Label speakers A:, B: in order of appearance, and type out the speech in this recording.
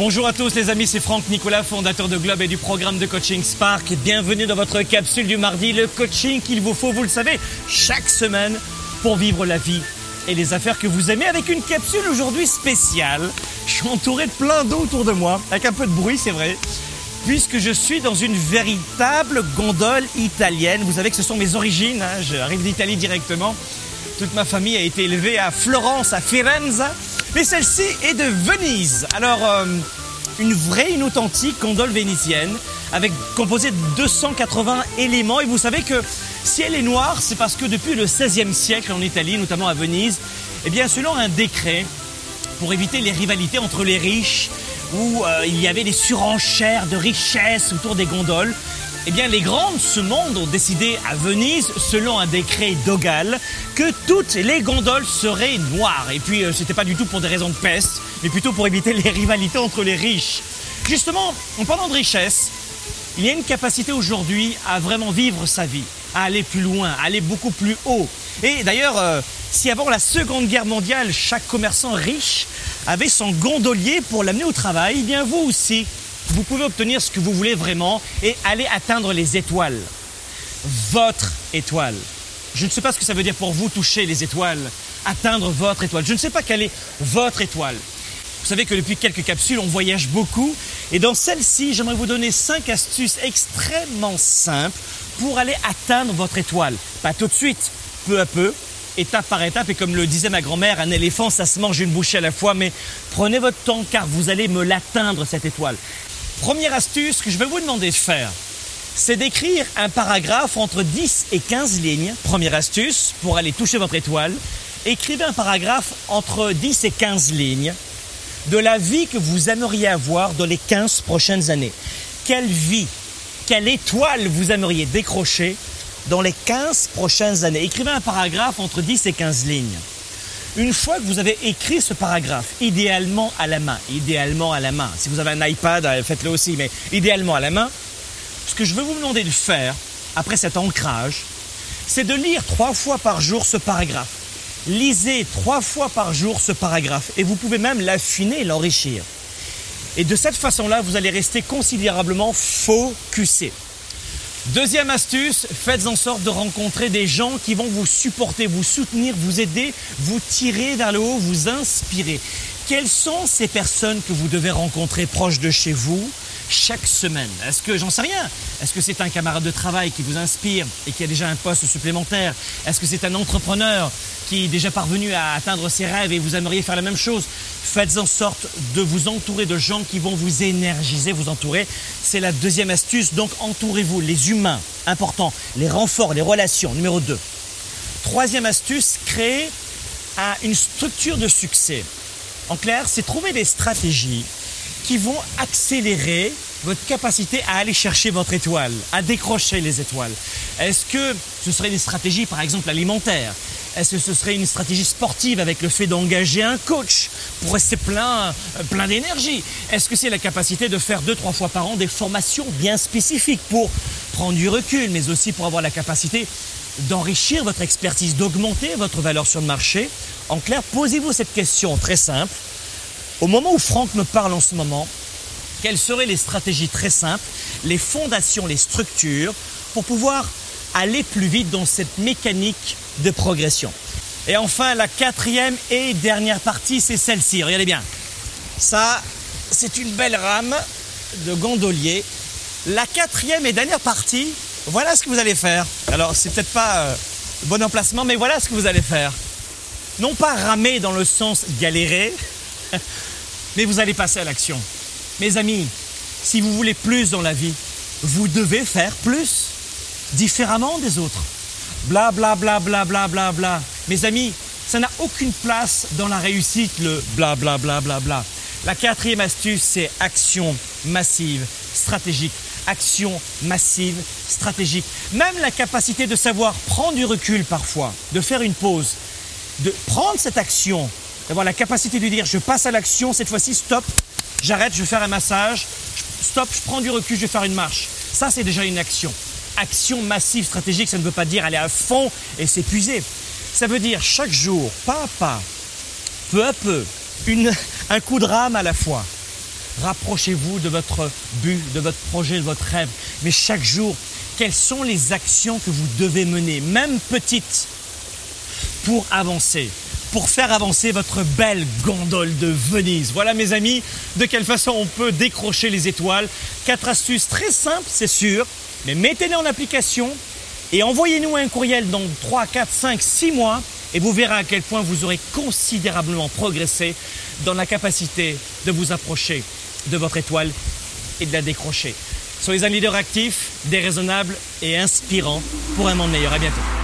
A: Bonjour à tous les amis, c'est Franck Nicolas, fondateur de Globe et du programme de coaching Spark. Bienvenue dans votre capsule du mardi, le coaching qu'il vous faut, vous le savez, chaque semaine pour vivre la vie et les affaires que vous aimez avec une capsule aujourd'hui spéciale. Je suis entouré de plein d'eau autour de moi, avec un peu de bruit c'est vrai, puisque je suis dans une véritable gondole italienne. Vous savez que ce sont mes origines, hein, j'arrive d'Italie directement. Toute ma famille a été élevée à Florence, à Firenze, mais celle-ci est de Venise. Alors, euh, une vraie, une authentique gondole vénitienne, avec composée de 280 éléments. Et vous savez que si elle est noire, c'est parce que depuis le XVIe siècle en Italie, notamment à Venise, eh bien, selon un décret, pour éviter les rivalités entre les riches, où euh, il y avait des surenchères de richesses autour des gondoles, eh bien, les grands de ce monde ont décidé à Venise, selon un décret d'Ogal, que toutes les gondoles seraient noires. Et puis, euh, c'était pas du tout pour des raisons de peste, mais plutôt pour éviter les rivalités entre les riches. Justement, en parlant de richesse, il y a une capacité aujourd'hui à vraiment vivre sa vie, à aller plus loin, à aller beaucoup plus haut. Et d'ailleurs, euh, si avant la Seconde Guerre mondiale, chaque commerçant riche avait son gondolier pour l'amener au travail, eh bien vous aussi, vous pouvez obtenir ce que vous voulez vraiment et aller atteindre les étoiles. Votre étoile. Je ne sais pas ce que ça veut dire pour vous toucher les étoiles, atteindre votre étoile. Je ne sais pas quelle est votre étoile. Vous savez que depuis quelques capsules, on voyage beaucoup. Et dans celle-ci, j'aimerais vous donner 5 astuces extrêmement simples pour aller atteindre votre étoile. Pas tout de suite, peu à peu, étape par étape. Et comme le disait ma grand-mère, un éléphant, ça se mange une bouchée à la fois. Mais prenez votre temps car vous allez me l'atteindre, cette étoile. Première astuce que je vais vous demander de faire, c'est d'écrire un paragraphe entre 10 et 15 lignes. Première astuce pour aller toucher votre étoile. Écrivez un paragraphe entre 10 et 15 lignes de la vie que vous aimeriez avoir dans les 15 prochaines années. Quelle vie, quelle étoile vous aimeriez décrocher dans les 15 prochaines années? Écrivez un paragraphe entre 10 et 15 lignes. Une fois que vous avez écrit ce paragraphe, idéalement à la main, idéalement à la main, si vous avez un iPad, euh, faites-le aussi, mais idéalement à la main, ce que je veux vous demander de faire, après cet ancrage, c'est de lire trois fois par jour ce paragraphe. Lisez trois fois par jour ce paragraphe et vous pouvez même l'affiner, l'enrichir. Et de cette façon-là, vous allez rester considérablement focusé. Deuxième astuce, faites en sorte de rencontrer des gens qui vont vous supporter, vous soutenir, vous aider, vous tirer vers le haut, vous inspirer. Quelles sont ces personnes que vous devez rencontrer proches de chez vous chaque semaine Est-ce que j'en sais rien Est-ce que c'est un camarade de travail qui vous inspire et qui a déjà un poste supplémentaire? Est-ce que c'est un entrepreneur qui est déjà parvenu à atteindre ses rêves et vous aimeriez faire la même chose? Faites en sorte de vous entourer de gens qui vont vous énergiser, vous entourer. C'est la deuxième astuce. Donc entourez-vous, les humains, important, les renforts, les relations. Numéro 2. Troisième astuce, créer une structure de succès. En clair, c'est trouver des stratégies qui vont accélérer votre capacité à aller chercher votre étoile, à décrocher les étoiles. Est-ce que ce serait une stratégie, par exemple, alimentaire? Est-ce que ce serait une stratégie sportive avec le fait d'engager un coach pour rester plein, plein d'énergie? Est-ce que c'est la capacité de faire deux, trois fois par an des formations bien spécifiques pour prendre du recul, mais aussi pour avoir la capacité d'enrichir votre expertise, d'augmenter votre valeur sur le marché? En clair, posez-vous cette question très simple. Au moment où Franck me parle en ce moment, quelles seraient les stratégies très simples, les fondations, les structures pour pouvoir aller plus vite dans cette mécanique de progression? Et enfin, la quatrième et dernière partie, c'est celle-ci. Regardez bien. Ça, c'est une belle rame de gondolier. La quatrième et dernière partie, voilà ce que vous allez faire. Alors, c'est peut-être pas euh, le bon emplacement, mais voilà ce que vous allez faire. Non pas ramer dans le sens galérer, mais vous allez passer à l'action. Mes amis, si vous voulez plus dans la vie, vous devez faire plus, différemment des autres. Bla bla bla bla bla bla bla. Mes amis, ça n'a aucune place dans la réussite, le bla bla bla bla bla. La quatrième astuce, c'est action massive, stratégique. Action massive, stratégique. Même la capacité de savoir prendre du recul parfois, de faire une pause, de prendre cette action, d'avoir la capacité de dire je passe à l'action, cette fois-ci stop, j'arrête, je vais faire un massage, stop, je prends du recul, je vais faire une marche. Ça, c'est déjà une action. Action massive, stratégique, ça ne veut pas dire aller à fond et s'épuiser. Ça veut dire chaque jour, pas à pas, peu à peu, une, un coup de rame à la fois. rapprochez-vous de votre but, de votre projet, de votre rêve. Mais chaque jour, quelles sont les actions que vous devez mener, même petites, pour avancer? Pour faire avancer votre belle gondole de Venise. Voilà mes amis, de quelle façon on peut décrocher les étoiles. Quatre astuces très simples, c'est sûr, mais mettez-les en application et envoyez-nous un courriel dans 3, 4, 5, 6 mois et vous verrez à quel point vous aurez considérablement progressé dans la capacité de vous approcher de votre étoile et de la décrocher. Soyez un leader actif, déraisonnable et inspirant pour un monde meilleur. À bientôt.